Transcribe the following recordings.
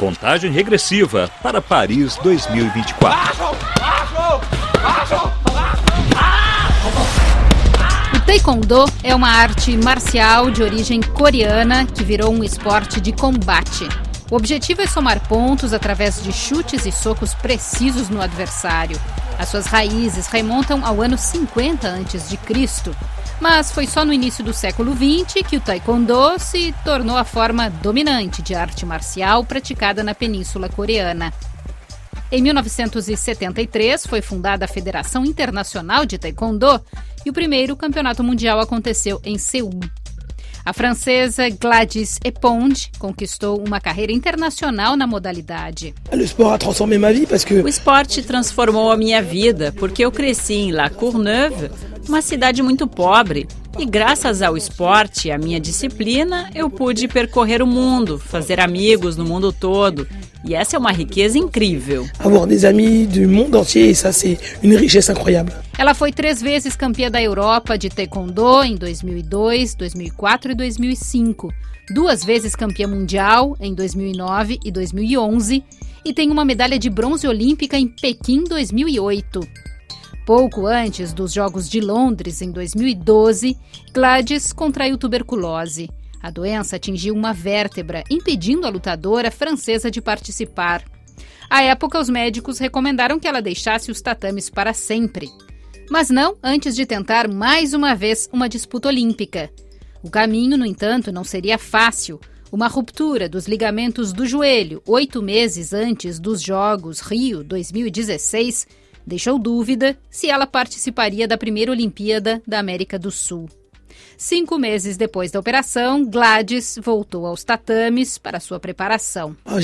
Contagem regressiva para Paris 2024. O Taekwondo é uma arte marcial de origem coreana que virou um esporte de combate. O objetivo é somar pontos através de chutes e socos precisos no adversário. As suas raízes remontam ao ano 50 a.C. Mas foi só no início do século XX que o taekwondo se tornou a forma dominante de arte marcial praticada na Península Coreana. Em 1973 foi fundada a Federação Internacional de Taekwondo e o primeiro campeonato mundial aconteceu em Seul. A francesa Gladys Eponge conquistou uma carreira internacional na modalidade. O esporte transformou a minha vida porque eu cresci em La Courneuve, uma cidade muito pobre, e graças ao esporte e à minha disciplina, eu pude percorrer o mundo, fazer amigos no mundo todo. E essa é uma riqueza incrível. Avoir des amis du monde entier, ça c'est une richesse incroyable. Ela foi três vezes campeã da Europa de Taekwondo em 2002, 2004 e 2005. Duas vezes campeã mundial em 2009 e 2011 e tem uma medalha de bronze olímpica em Pequim 2008. Pouco antes dos Jogos de Londres, em 2012, Gladys contraiu tuberculose. A doença atingiu uma vértebra, impedindo a lutadora francesa de participar. À época, os médicos recomendaram que ela deixasse os tatames para sempre. Mas não antes de tentar mais uma vez uma disputa olímpica. O caminho, no entanto, não seria fácil. Uma ruptura dos ligamentos do joelho oito meses antes dos Jogos Rio 2016 deixou dúvida se ela participaria da primeira Olimpíada da América do Sul. Cinco meses depois da operação, Gladys voltou aos tatames para sua preparação. Ah,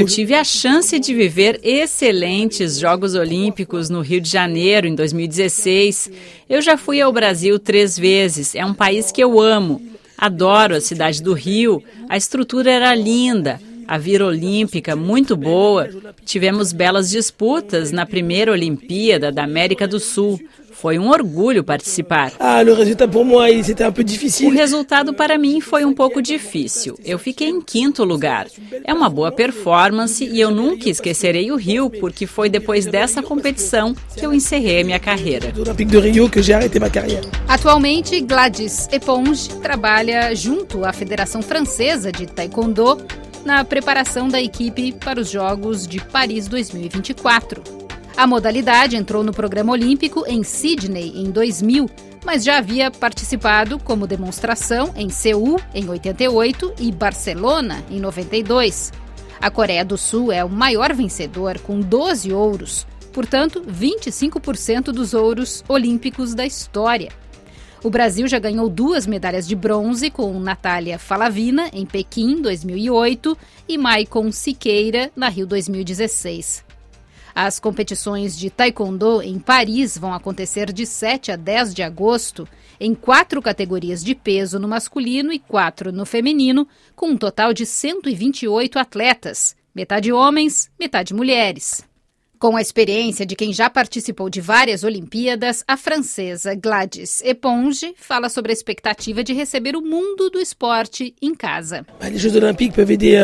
Eu tive a chance de viver excelentes Jogos Olímpicos no Rio de Janeiro em 2016. Eu já fui ao Brasil três vezes. É um país que eu amo. Adoro a cidade do Rio. A estrutura era linda. A vira olímpica muito boa. Tivemos belas disputas na primeira Olimpíada da América do Sul. Foi um orgulho participar. Ah, o resultado para mim foi um pouco difícil. Eu fiquei em quinto lugar. É uma boa performance e eu nunca esquecerei o Rio, porque foi depois dessa competição que eu encerrei a minha carreira. Atualmente, Gladys Eponge trabalha junto à Federação Francesa de Taekwondo na preparação da equipe para os Jogos de Paris 2024. A modalidade entrou no programa olímpico em Sydney em 2000, mas já havia participado como demonstração em Seul em 88 e Barcelona em 92. A Coreia do Sul é o maior vencedor com 12 ouros, portanto, 25% dos ouros olímpicos da história. O Brasil já ganhou duas medalhas de bronze com Natália Falavina, em Pequim, 2008, e Maicon Siqueira, na Rio 2016. As competições de taekwondo em Paris vão acontecer de 7 a 10 de agosto, em quatro categorias de peso no masculino e quatro no feminino, com um total de 128 atletas, metade homens, metade mulheres. Com a experiência de quem já participou de várias Olimpíadas, a francesa Gladys Eponge fala sobre a expectativa de receber o mundo do esporte em casa.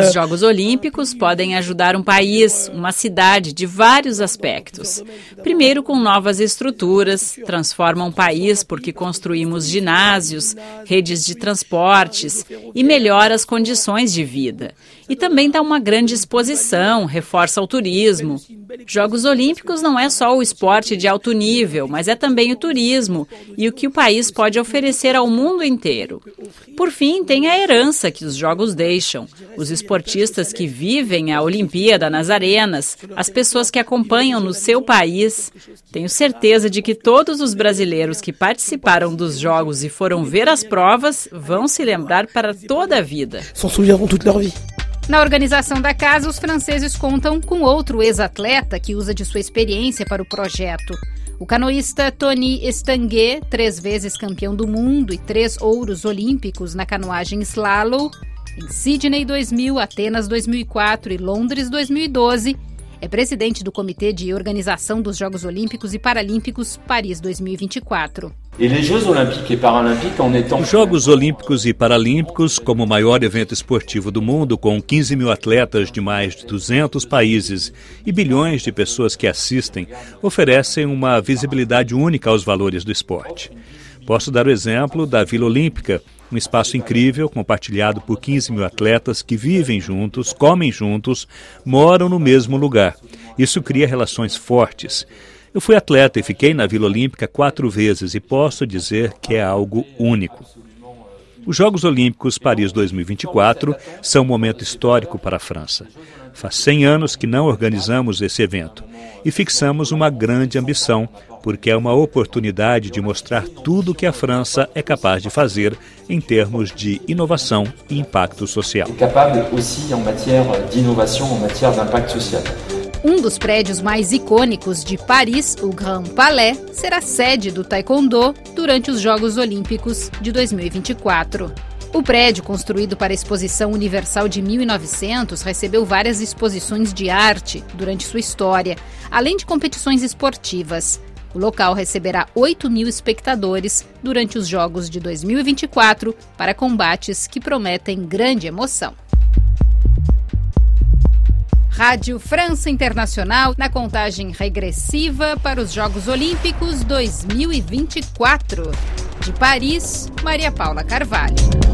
Os Jogos Olímpicos podem ajudar um país, uma cidade, de vários aspectos. Primeiro, com novas estruturas, transforma um país porque construímos ginásios, redes de transportes e melhora as condições de vida. E também dá uma grande exposição, reforça o turismo. Jogos Olímpicos não é só o esporte de alto nível, mas é também o turismo e o que o país pode oferecer ao mundo inteiro. Por fim, tem a herança que os Jogos deixam, os esportistas que vivem a Olimpíada nas arenas, as pessoas que acompanham no seu país. Tenho certeza de que todos os brasileiros que participaram dos Jogos e foram ver as provas vão se lembrar para toda a vida. Na organização da casa, os franceses contam com outro ex-atleta que usa de sua experiência para o projeto. O canoísta Tony Estanguet, três vezes campeão do mundo e três ouros olímpicos na canoagem slalom, em Sydney 2000, Atenas 2004 e Londres 2012, é presidente do Comitê de Organização dos Jogos Olímpicos e Paralímpicos Paris 2024. Os Jogos Olímpicos e Paralímpicos, como o maior evento esportivo do mundo, com 15 mil atletas de mais de 200 países e bilhões de pessoas que assistem, oferecem uma visibilidade única aos valores do esporte. Posso dar o exemplo da Vila Olímpica, um espaço incrível compartilhado por 15 mil atletas que vivem juntos, comem juntos, moram no mesmo lugar. Isso cria relações fortes. Eu fui atleta e fiquei na Vila Olímpica quatro vezes e posso dizer que é algo único. Os Jogos Olímpicos Paris 2024 são um momento histórico para a França. Faz 100 anos que não organizamos esse evento e fixamos uma grande ambição, porque é uma oportunidade de mostrar tudo o que a França é capaz de fazer em termos de inovação e impacto social. Capaz aussi en matière d'innovation, en matière d'impact social. Um dos prédios mais icônicos de Paris, o Grand Palais, será sede do Taekwondo durante os Jogos Olímpicos de 2024. O prédio, construído para a Exposição Universal de 1900, recebeu várias exposições de arte durante sua história, além de competições esportivas. O local receberá 8 mil espectadores durante os Jogos de 2024 para combates que prometem grande emoção. Rádio França Internacional na contagem regressiva para os Jogos Olímpicos 2024. De Paris, Maria Paula Carvalho.